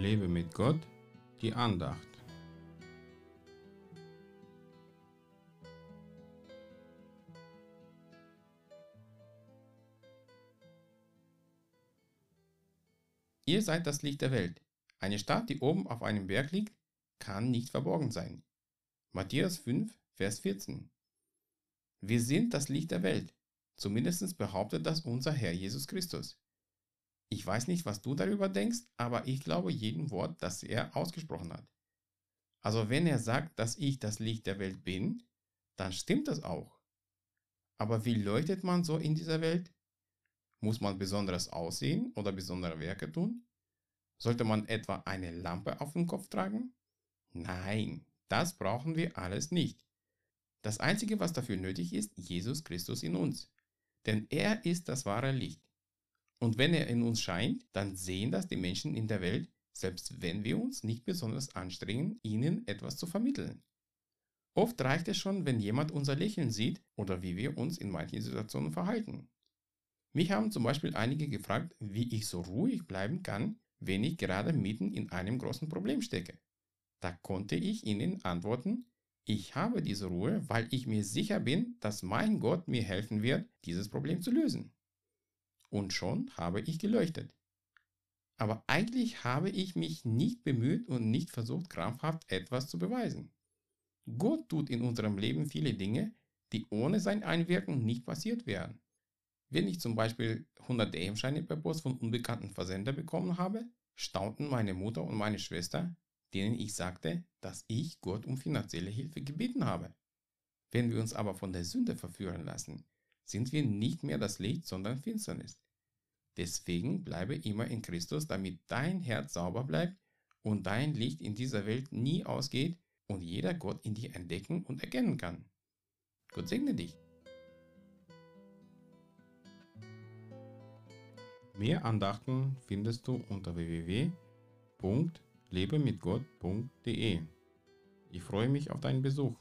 Lebe mit Gott, die Andacht. Ihr seid das Licht der Welt. Eine Stadt, die oben auf einem Berg liegt, kann nicht verborgen sein. Matthäus 5, Vers 14. Wir sind das Licht der Welt. Zumindest behauptet das unser Herr Jesus Christus. Ich weiß nicht, was du darüber denkst, aber ich glaube jedem Wort, das er ausgesprochen hat. Also wenn er sagt, dass ich das Licht der Welt bin, dann stimmt das auch. Aber wie leuchtet man so in dieser Welt? Muss man besonderes aussehen oder besondere Werke tun? Sollte man etwa eine Lampe auf dem Kopf tragen? Nein, das brauchen wir alles nicht. Das Einzige, was dafür nötig ist, Jesus Christus in uns. Denn er ist das wahre Licht. Und wenn er in uns scheint, dann sehen das die Menschen in der Welt, selbst wenn wir uns nicht besonders anstrengen, ihnen etwas zu vermitteln. Oft reicht es schon, wenn jemand unser Lächeln sieht oder wie wir uns in manchen Situationen verhalten. Mich haben zum Beispiel einige gefragt, wie ich so ruhig bleiben kann, wenn ich gerade mitten in einem großen Problem stecke. Da konnte ich ihnen antworten, ich habe diese Ruhe, weil ich mir sicher bin, dass mein Gott mir helfen wird, dieses Problem zu lösen. Und schon habe ich geleuchtet. Aber eigentlich habe ich mich nicht bemüht und nicht versucht, krampfhaft etwas zu beweisen. Gott tut in unserem Leben viele Dinge, die ohne sein Einwirken nicht passiert wären. Wenn ich zum Beispiel 100 DM-Scheine per Post von unbekannten Versender bekommen habe, staunten meine Mutter und meine Schwester, denen ich sagte, dass ich Gott um finanzielle Hilfe gebeten habe. Wenn wir uns aber von der Sünde verführen lassen, sind wir nicht mehr das Licht, sondern Finsternis. Deswegen bleibe immer in Christus, damit dein Herz sauber bleibt und dein Licht in dieser Welt nie ausgeht und jeder Gott in dir entdecken und erkennen kann. Gott segne dich. Mehr Andachten findest du unter www.lebemitgott.de. Ich freue mich auf deinen Besuch.